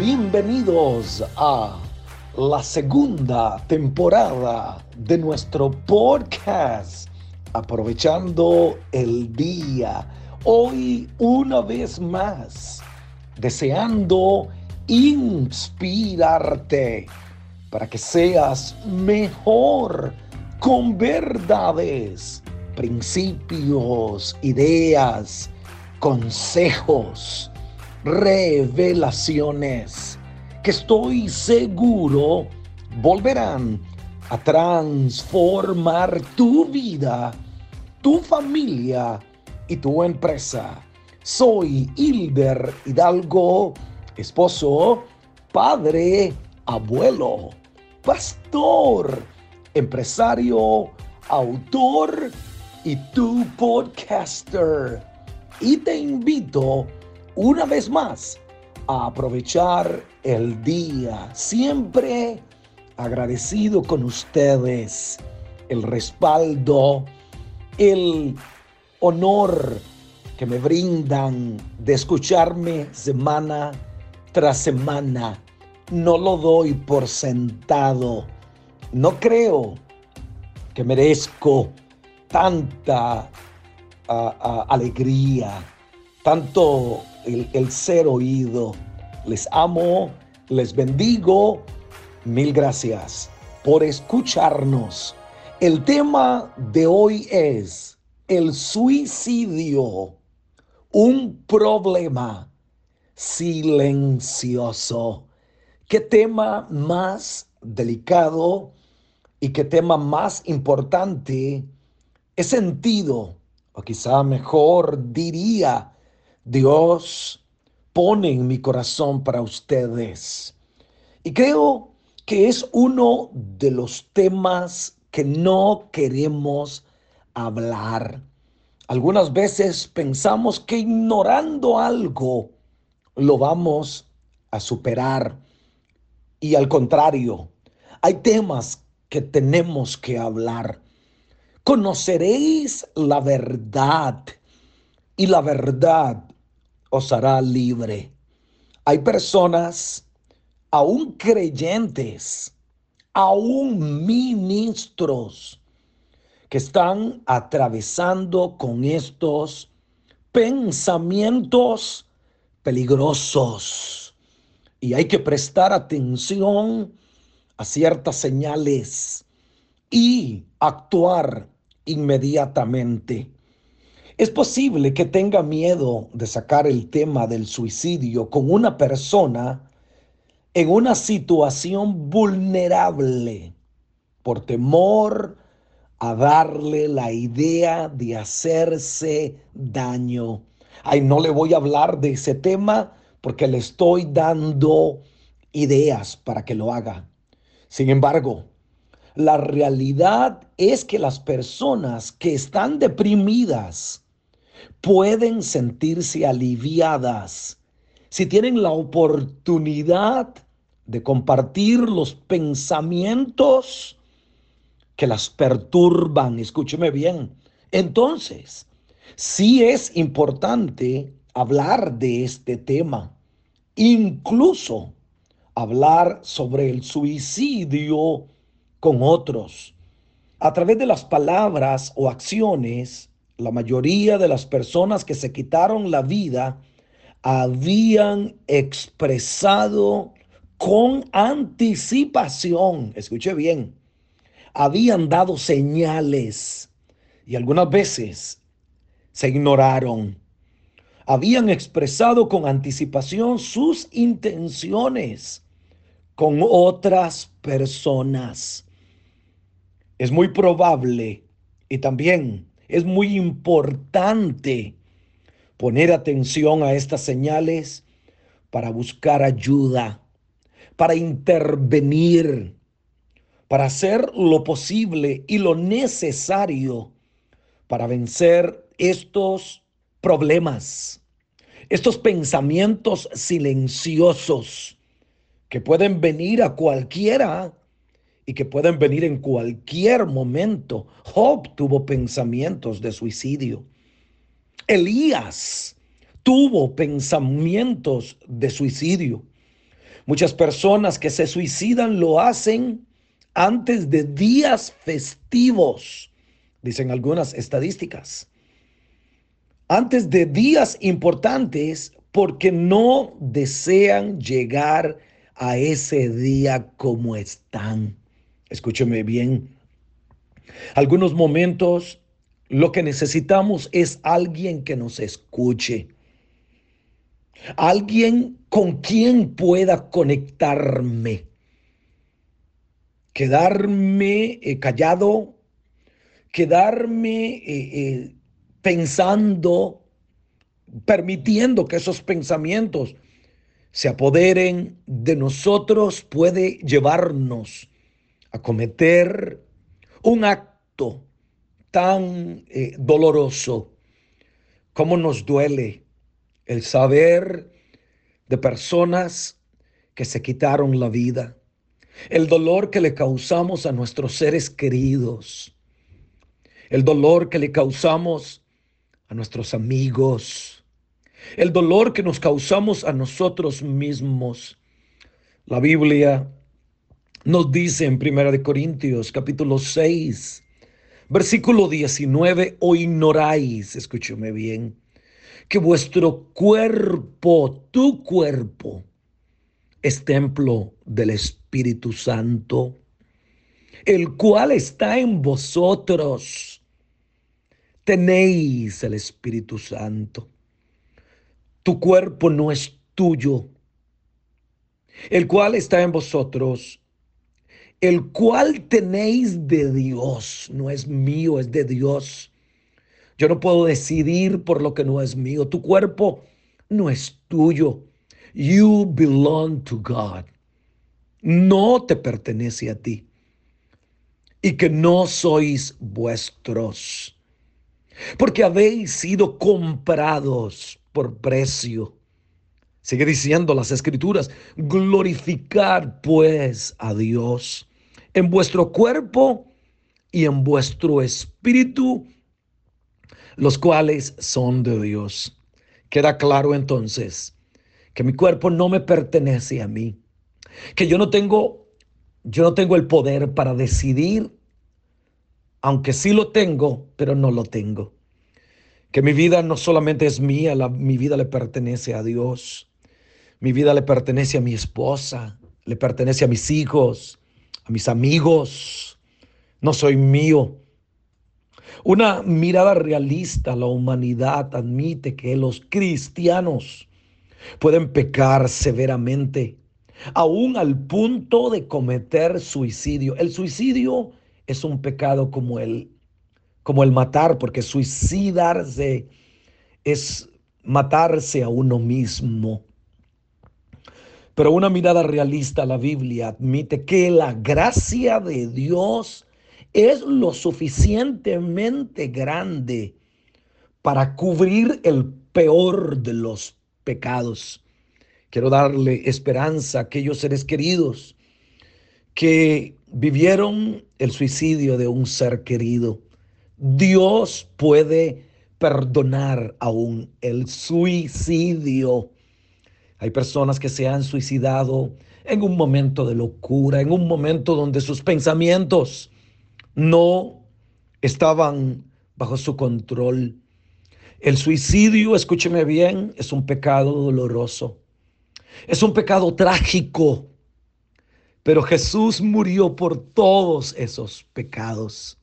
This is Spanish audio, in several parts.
Bienvenidos a la segunda temporada de nuestro podcast, aprovechando el día. Hoy una vez más, deseando inspirarte para que seas mejor con verdades, principios, ideas, consejos, revelaciones que estoy seguro volverán a transformar tu vida, tu familia y tu empresa. Soy Hilder Hidalgo, esposo, padre, abuelo, pastor, empresario, autor y tu podcaster. Y te invito una vez más a aprovechar el día, siempre agradecido con ustedes, el respaldo, el honor que me brindan de escucharme semana tras semana. No lo doy por sentado. No creo que merezco tanta ah, ah, alegría, tanto el, ser oído. Les amo, les bendigo. Mil gracias por escucharnos. El tema de hoy es el suicidio, un problema silencioso. ¿Qué tema más delicado y qué tema más importante es sentido, o quizá mejor diría, Dios pone en mi corazón para ustedes. Y creo que es uno de los temas que no queremos hablar. Algunas veces pensamos que ignorando algo lo vamos a superar. Y al contrario, hay temas que tenemos que hablar. Conoceréis la verdad y la verdad os hará libre. Hay personas, aún creyentes, aún ministros, que están atravesando con estos pensamientos peligrosos. Y hay que prestar atención a ciertas señales y actuar inmediatamente. Es posible que tenga miedo de sacar el tema del suicidio con una persona en una situación vulnerable por temor a darle la idea de hacerse daño. Ay, no le voy a hablar de ese tema porque le estoy dando ideas para que lo haga. Sin embargo, la realidad es que las personas que están deprimidas, pueden sentirse aliviadas si tienen la oportunidad de compartir los pensamientos que las perturban. Escúcheme bien. Entonces, sí es importante hablar de este tema, incluso hablar sobre el suicidio con otros. A través de las palabras o acciones la mayoría de las personas que se quitaron la vida habían expresado con anticipación, escuche bien, habían dado señales y algunas veces se ignoraron. Habían expresado con anticipación sus intenciones con otras personas. Es muy probable y también es muy importante poner atención a estas señales para buscar ayuda, para intervenir, para hacer lo posible y lo necesario para vencer estos problemas, estos pensamientos silenciosos que pueden venir a cualquiera y que pueden venir en cualquier momento. Job tuvo pensamientos de suicidio. Elías tuvo pensamientos de suicidio. Muchas personas que se suicidan lo hacen antes de días festivos, dicen algunas estadísticas. Antes de días importantes porque no desean llegar a ese día como están. Escúcheme bien. Algunos momentos lo que necesitamos es alguien que nos escuche. Alguien con quien pueda conectarme. Quedarme eh, callado, quedarme eh, eh, pensando, permitiendo que esos pensamientos se apoderen de nosotros puede llevarnos a cometer un acto tan eh, doloroso como nos duele el saber de personas que se quitaron la vida, el dolor que le causamos a nuestros seres queridos, el dolor que le causamos a nuestros amigos, el dolor que nos causamos a nosotros mismos. La Biblia nos dice en Primera de Corintios capítulo 6, versículo 19, o ignoráis, escúcheme bien, que vuestro cuerpo, tu cuerpo, es templo del Espíritu Santo, el cual está en vosotros. Tenéis el Espíritu Santo. Tu cuerpo no es tuyo, el cual está en vosotros el cual tenéis de Dios, no es mío, es de Dios. Yo no puedo decidir por lo que no es mío. Tu cuerpo no es tuyo. You belong to God. No te pertenece a ti. Y que no sois vuestros. Porque habéis sido comprados por precio. Sigue diciendo las escrituras, glorificar pues a Dios en vuestro cuerpo y en vuestro espíritu, los cuales son de Dios. Queda claro entonces que mi cuerpo no me pertenece a mí, que yo no tengo yo no tengo el poder para decidir aunque sí lo tengo, pero no lo tengo. Que mi vida no solamente es mía, mi vida le pertenece a Dios. Mi vida le pertenece a mi esposa, le pertenece a mis hijos, mis amigos, no soy mío. Una mirada realista la humanidad admite que los cristianos pueden pecar severamente, aún al punto de cometer suicidio. El suicidio es un pecado como el, como el matar, porque suicidarse es matarse a uno mismo. Pero una mirada realista a la Biblia admite que la gracia de Dios es lo suficientemente grande para cubrir el peor de los pecados. Quiero darle esperanza a aquellos seres queridos que vivieron el suicidio de un ser querido. Dios puede perdonar aún el suicidio. Hay personas que se han suicidado en un momento de locura, en un momento donde sus pensamientos no estaban bajo su control. El suicidio, escúcheme bien, es un pecado doloroso. Es un pecado trágico. Pero Jesús murió por todos esos pecados.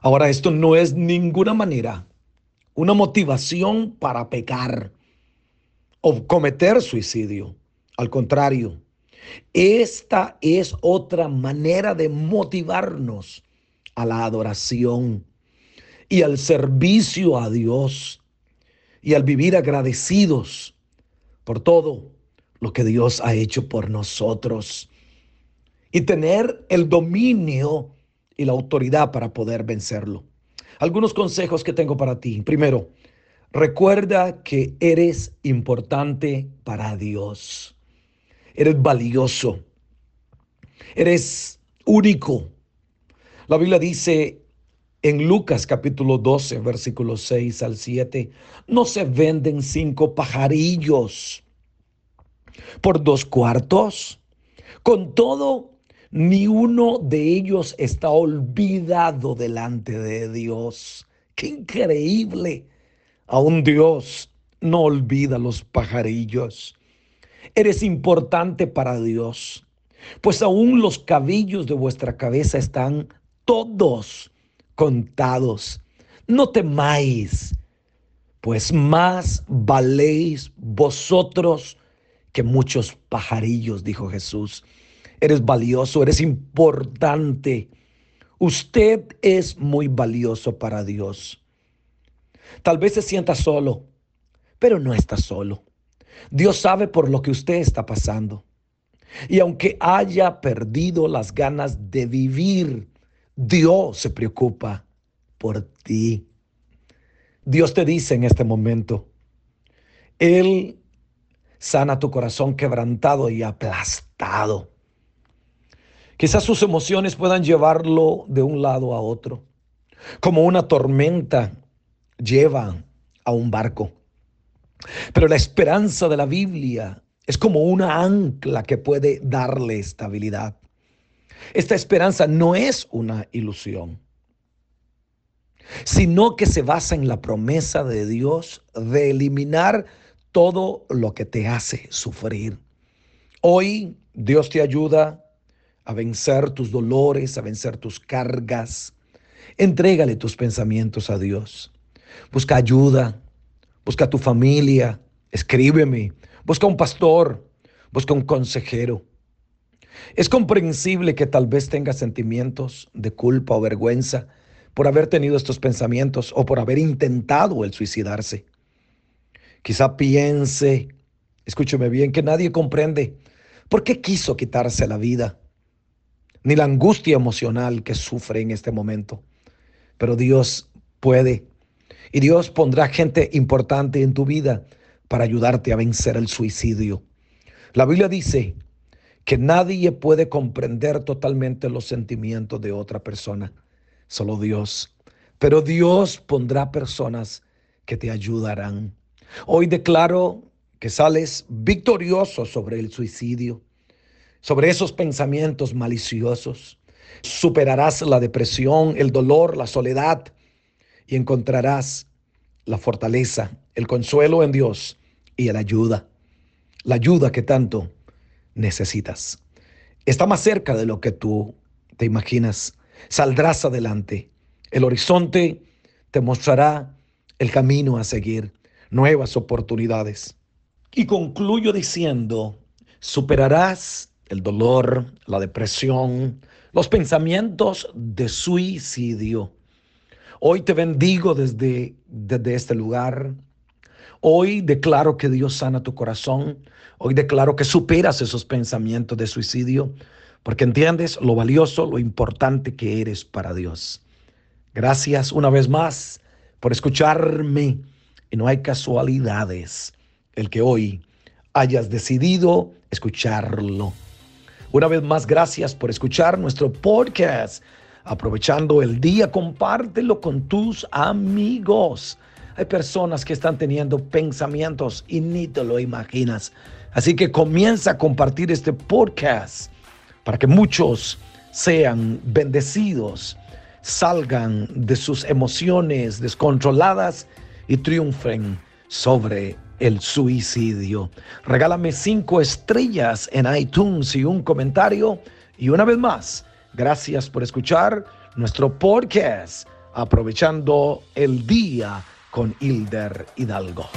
Ahora, esto no es ninguna manera una motivación para pecar o cometer suicidio. Al contrario, esta es otra manera de motivarnos a la adoración y al servicio a Dios y al vivir agradecidos por todo lo que Dios ha hecho por nosotros y tener el dominio y la autoridad para poder vencerlo. Algunos consejos que tengo para ti. Primero, Recuerda que eres importante para Dios. Eres valioso. Eres único. La Biblia dice en Lucas capítulo 12, versículo 6 al 7, no se venden cinco pajarillos por dos cuartos. Con todo, ni uno de ellos está olvidado delante de Dios. ¡Qué increíble! Aún Dios no olvida los pajarillos. Eres importante para Dios, pues aún los cabellos de vuestra cabeza están todos contados. No temáis, pues más valéis vosotros que muchos pajarillos, dijo Jesús. Eres valioso, eres importante. Usted es muy valioso para Dios. Tal vez se sienta solo, pero no está solo. Dios sabe por lo que usted está pasando. Y aunque haya perdido las ganas de vivir, Dios se preocupa por ti. Dios te dice en este momento, Él sana tu corazón quebrantado y aplastado. Quizás sus emociones puedan llevarlo de un lado a otro, como una tormenta lleva a un barco. Pero la esperanza de la Biblia es como una ancla que puede darle estabilidad. Esta esperanza no es una ilusión, sino que se basa en la promesa de Dios de eliminar todo lo que te hace sufrir. Hoy Dios te ayuda a vencer tus dolores, a vencer tus cargas. Entrégale tus pensamientos a Dios. Busca ayuda, busca tu familia, escríbeme, busca un pastor, busca un consejero. Es comprensible que tal vez tengas sentimientos de culpa o vergüenza por haber tenido estos pensamientos o por haber intentado el suicidarse. Quizá piense, escúcheme bien, que nadie comprende por qué quiso quitarse la vida, ni la angustia emocional que sufre en este momento. Pero Dios puede y Dios pondrá gente importante en tu vida para ayudarte a vencer el suicidio. La Biblia dice que nadie puede comprender totalmente los sentimientos de otra persona, solo Dios. Pero Dios pondrá personas que te ayudarán. Hoy declaro que sales victorioso sobre el suicidio, sobre esos pensamientos maliciosos. Superarás la depresión, el dolor, la soledad y encontrarás la fortaleza, el consuelo en Dios y la ayuda, la ayuda que tanto necesitas. Está más cerca de lo que tú te imaginas. Saldrás adelante. El horizonte te mostrará el camino a seguir, nuevas oportunidades. Y concluyo diciendo, superarás el dolor, la depresión, los pensamientos de suicidio Hoy te bendigo desde, desde este lugar. Hoy declaro que Dios sana tu corazón. Hoy declaro que superas esos pensamientos de suicidio, porque entiendes lo valioso, lo importante que eres para Dios. Gracias una vez más por escucharme. Y no hay casualidades el que hoy hayas decidido escucharlo. Una vez más, gracias por escuchar nuestro podcast aprovechando el día, compártelo con tus amigos. Hay personas que están teniendo pensamientos y ni te lo imaginas. Así que comienza a compartir este podcast para que muchos sean bendecidos, salgan de sus emociones descontroladas y triunfen sobre el suicidio. Regálame cinco estrellas en iTunes y un comentario. Y una vez más, Gracias por escuchar nuestro podcast, aprovechando el día con Hilder Hidalgo.